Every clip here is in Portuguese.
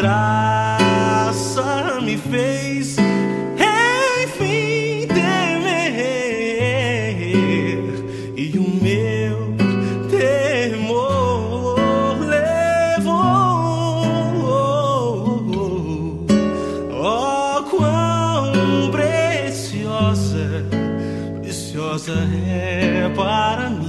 Graça me fez enfim temer e o meu temor levou. Oh quão preciosa preciosa é para mim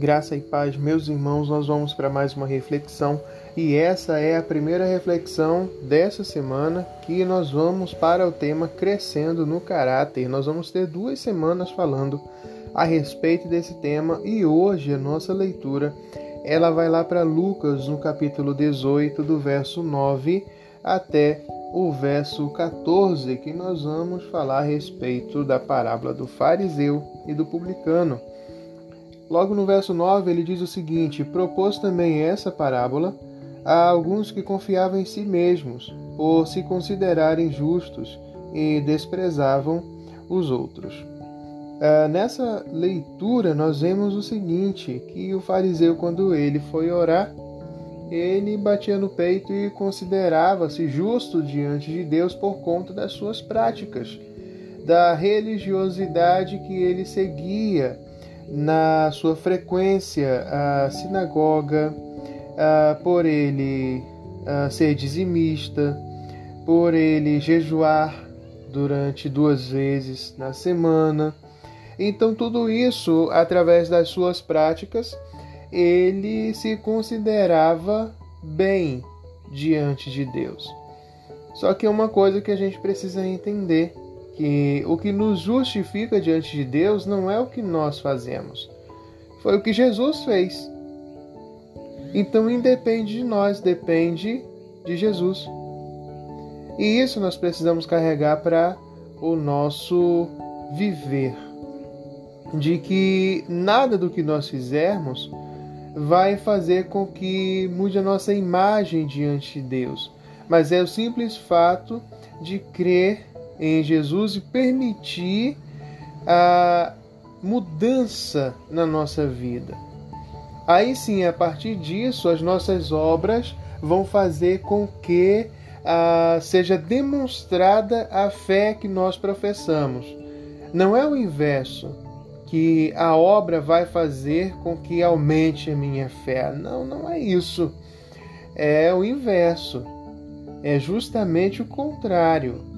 Graça e paz, meus irmãos, nós vamos para mais uma reflexão e essa é a primeira reflexão dessa semana que nós vamos para o tema Crescendo no Caráter. Nós vamos ter duas semanas falando a respeito desse tema e hoje a nossa leitura ela vai lá para Lucas no capítulo 18, do verso 9 até o verso 14, que nós vamos falar a respeito da parábola do fariseu e do publicano. Logo no verso 9, ele diz o seguinte: Propôs também essa parábola a alguns que confiavam em si mesmos, por se considerarem justos e desprezavam os outros. Ah, nessa leitura, nós vemos o seguinte: que o fariseu, quando ele foi orar, ele batia no peito e considerava-se justo diante de Deus por conta das suas práticas, da religiosidade que ele seguia na sua frequência à sinagoga, por ele ser dizimista, por ele jejuar durante duas vezes na semana. Então, tudo isso, através das suas práticas, ele se considerava bem diante de Deus. Só que é uma coisa que a gente precisa entender que o que nos justifica diante de Deus não é o que nós fazemos, foi o que Jesus fez. Então independe de nós, depende de Jesus. E isso nós precisamos carregar para o nosso viver. De que nada do que nós fizermos vai fazer com que mude a nossa imagem diante de Deus, mas é o simples fato de crer em Jesus e permitir a mudança na nossa vida. Aí sim, a partir disso, as nossas obras vão fazer com que ah, seja demonstrada a fé que nós professamos. Não é o inverso, que a obra vai fazer com que aumente a minha fé. Não, não é isso. É o inverso. É justamente o contrário.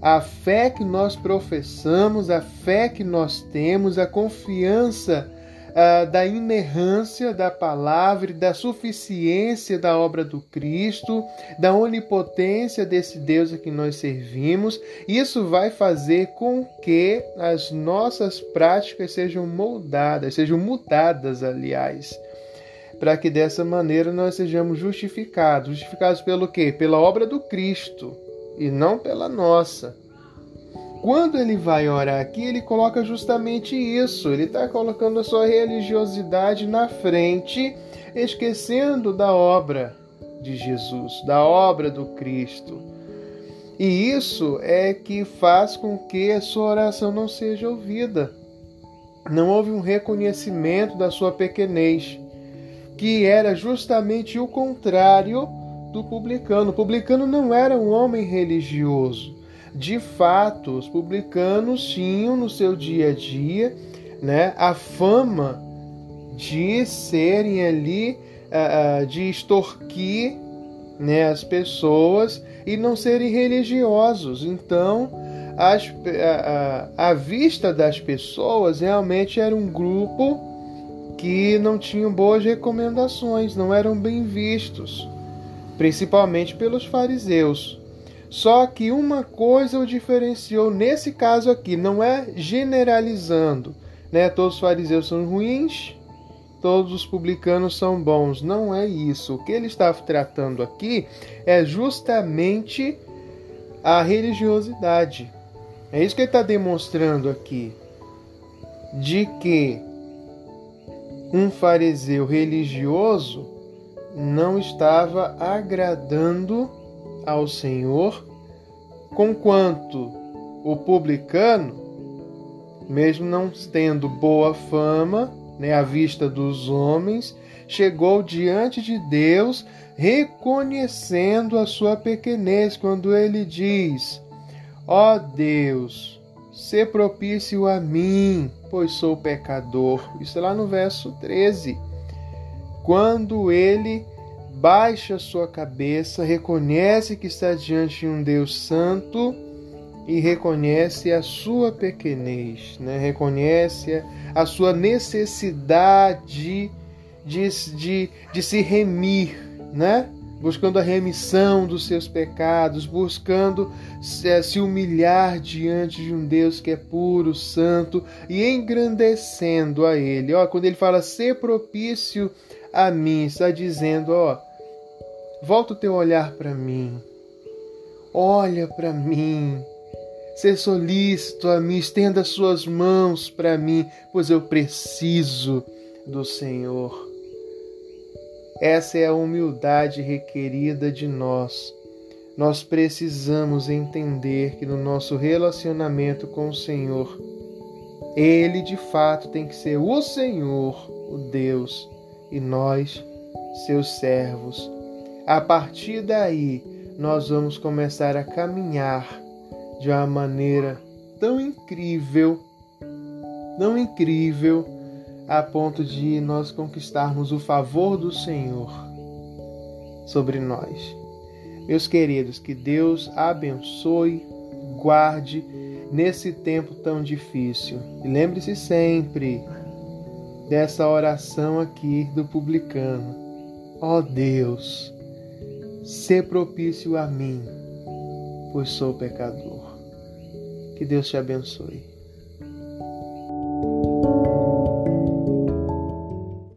A fé que nós professamos, a fé que nós temos, a confiança ah, da inerrância da palavra, da suficiência da obra do Cristo, da onipotência desse Deus a que nós servimos, isso vai fazer com que as nossas práticas sejam moldadas, sejam mudadas, aliás para que dessa maneira nós sejamos justificados. Justificados pelo quê? Pela obra do Cristo e não pela nossa. Quando ele vai orar aqui, ele coloca justamente isso. Ele está colocando a sua religiosidade na frente, esquecendo da obra de Jesus, da obra do Cristo. E isso é que faz com que a sua oração não seja ouvida. Não houve um reconhecimento da sua pequenez, que era justamente o contrário do publicano. O publicano não era um homem religioso. De fato, os publicanos tinham no seu dia a dia né, a fama de serem ali, uh, de extorquir né, as pessoas e não serem religiosos. Então, as, a, a, a vista das pessoas realmente era um grupo que não tinham boas recomendações, não eram bem vistos, principalmente pelos fariseus. Só que uma coisa o diferenciou nesse caso aqui, não é generalizando, né? Todos os fariseus são ruins, todos os publicanos são bons. Não é isso. O que ele está tratando aqui é justamente a religiosidade. É isso que ele está demonstrando aqui. De que um fariseu religioso não estava agradando ao Senhor, conquanto o publicano, mesmo não tendo boa fama, né, à vista dos homens, chegou diante de Deus reconhecendo a sua pequenez quando ele diz: Ó oh Deus, se propício a mim, pois sou pecador. Isso é lá no verso 13. Quando ele baixa sua cabeça, reconhece que está diante de um Deus santo e reconhece a sua pequenez, né? reconhece a sua necessidade de, de, de se remir, né? buscando a remissão dos seus pecados, buscando se, se humilhar diante de um Deus que é puro, santo e engrandecendo a Ele. Ó, quando ele fala ser propício a mim, está dizendo, ó, volta o teu olhar para mim, olha para mim ser solícito a mim, estenda suas mãos para mim, pois eu preciso do Senhor. Essa é a humildade requerida de nós. Nós precisamos entender que no nosso relacionamento com o Senhor, Ele de fato tem que ser o Senhor, o Deus, e nós, seus servos. A partir daí, nós vamos começar a caminhar de uma maneira tão incrível, tão incrível, a ponto de nós conquistarmos o favor do Senhor sobre nós. Meus queridos, que Deus abençoe, guarde nesse tempo tão difícil. E lembre-se sempre dessa oração aqui do publicano. Ó oh Deus, se propício a mim, pois sou pecador. Que Deus te abençoe.